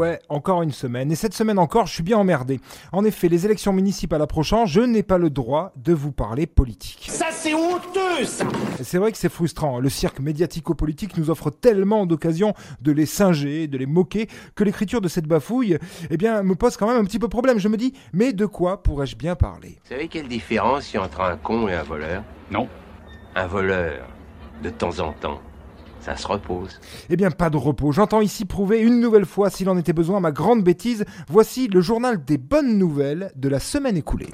ouais, encore une semaine. Et cette semaine encore, je suis bien emmerdé. En effet, les élections municipales approchant, je n'ai pas le droit de vous parler politique. Ça, c'est honteux, ça C'est vrai que c'est frustrant. Le cirque médiatico-politique nous offre tellement d'occasions de les singer, de les moquer, que l'écriture de cette bafouille, eh bien, me pose quand même un petit peu problème. Je me dis, mais de quoi pourrais-je bien parler? Vous savez quelle différence il y a entre un con et un voleur? Non. Un voleur, de temps en temps, ça se repose. Eh bien, pas de repos. J'entends ici prouver une nouvelle fois, s'il en était besoin, ma grande bêtise. Voici le journal des bonnes nouvelles de la semaine écoulée.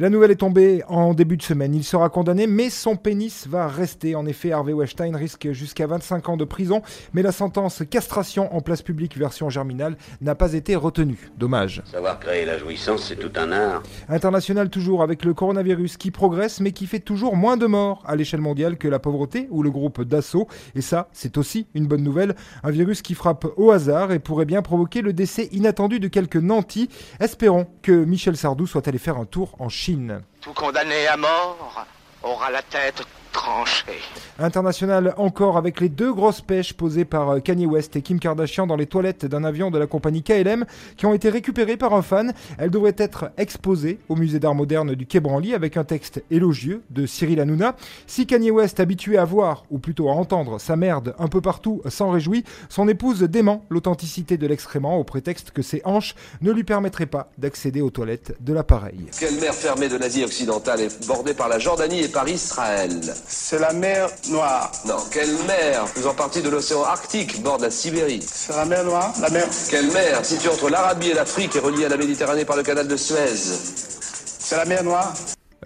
La nouvelle est tombée en début de semaine. Il sera condamné, mais son pénis va rester. En effet, Harvey Weinstein risque jusqu'à 25 ans de prison, mais la sentence castration en place publique version germinale n'a pas été retenue. Dommage. Savoir créer la jouissance, c'est tout un art. International toujours avec le coronavirus qui progresse, mais qui fait toujours moins de morts à l'échelle mondiale que la pauvreté ou le groupe d'assaut. Et ça, c'est aussi une bonne nouvelle. Un virus qui frappe au hasard et pourrait bien provoquer le décès inattendu de quelques nantis. Espérons que Michel Sardou soit allé faire un tour en Chine. Tout condamné à mort aura la tête International encore avec les deux grosses pêches posées par euh, Kanye West et Kim Kardashian dans les toilettes d'un avion de la compagnie KLM qui ont été récupérées par un fan. Elles devraient être exposées au musée d'art moderne du Quai Branly avec un texte élogieux de Cyril Hanouna. Si Kanye West, habitué à voir, ou plutôt à entendre, sa merde un peu partout, s'en réjouit, son épouse dément l'authenticité de l'excrément au prétexte que ses hanches ne lui permettraient pas d'accéder aux toilettes de l'appareil. Quelle mer fermée de l'Asie occidentale est bordée par la Jordanie et par Israël C'est la mer Noire. Non, quelle mer faisant partie de l'océan Arctique borde la Sibérie C'est la mer Noire La mer. Quelle mer située entre l'Arabie et l'Afrique et reliée à la Méditerranée par le canal de Suez C'est la mer Noire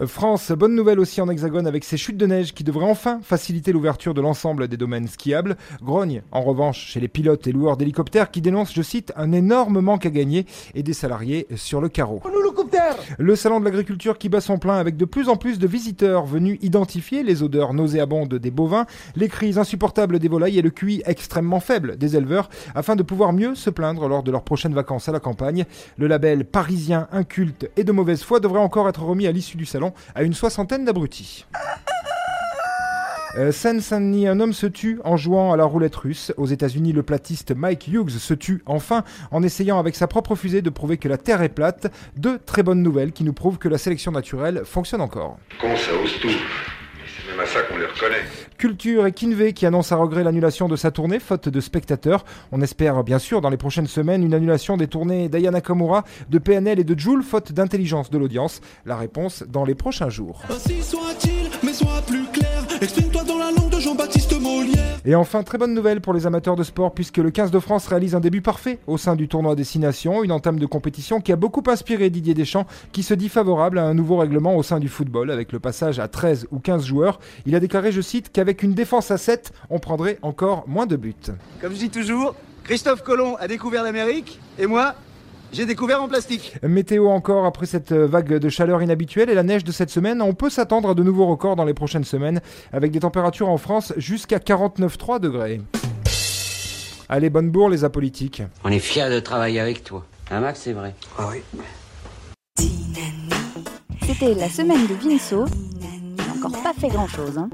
Euh, France, bonne nouvelle aussi en hexagone avec ces chutes de neige qui devraient enfin faciliter l'ouverture de l'ensemble des domaines skiables. Grogne, en revanche, chez les pilotes et loueurs d'hélicoptères qui dénoncent, je cite, un énorme manque à gagner et des salariés sur le carreau. Le salon de l'agriculture qui bat son plein avec de plus en plus de visiteurs venus identifier les odeurs nauséabondes des bovins, les cris insupportables des volailles et le QI extrêmement faible des éleveurs afin de pouvoir mieux se plaindre lors de leurs prochaines vacances à la campagne. Le label parisien inculte et de mauvaise foi devrait encore être remis à l'issue du salon à une soixantaine d'abrutis. Euh, Seine-Saint-Denis, un homme se tue en jouant à la roulette russe. Aux États-Unis, le platiste Mike Hughes se tue enfin en essayant avec sa propre fusée de prouver que la Terre est plate. Deux très bonnes nouvelles qui nous prouvent que la sélection naturelle fonctionne encore. Con, ça ose tout? C'est même à ça qu'on les reconnaît. Culture et Kinvey qui annonce à regret l'annulation de sa tournée faute de spectateurs. On espère bien sûr dans les prochaines semaines une annulation des tournées d'Ayana Kamura, de PNL et de Joule faute d'intelligence de l'audience. La réponse dans les prochains jours. Ainsi mais sois plus clair. Exprime-toi dans la langue de Jean-Baptiste Molière. Et enfin, très bonne nouvelle pour les amateurs de sport puisque le 15 de France réalise un début parfait au sein du tournoi Destination, une entame de compétition qui a beaucoup inspiré Didier Deschamps qui se dit favorable à un nouveau règlement au sein du football avec le passage à 13 ou 15 joueurs. Il a déclaré, je cite, qu'avec une défense à 7, on prendrait encore moins de buts. Comme je dis toujours, Christophe Colomb a découvert l'Amérique et moi, j'ai découvert en plastique. Météo encore après cette vague de chaleur inhabituelle et la neige de cette semaine, on peut s'attendre à de nouveaux records dans les prochaines semaines avec des températures en France jusqu'à 49,3 degrés. Allez, bonne bourre les apolitiques. On est fiers de travailler avec toi. Hein, Max, c'est vrai. Ah oui. C'était la semaine de Vinceau. Il n'a encore pas fait grand chose. Hein.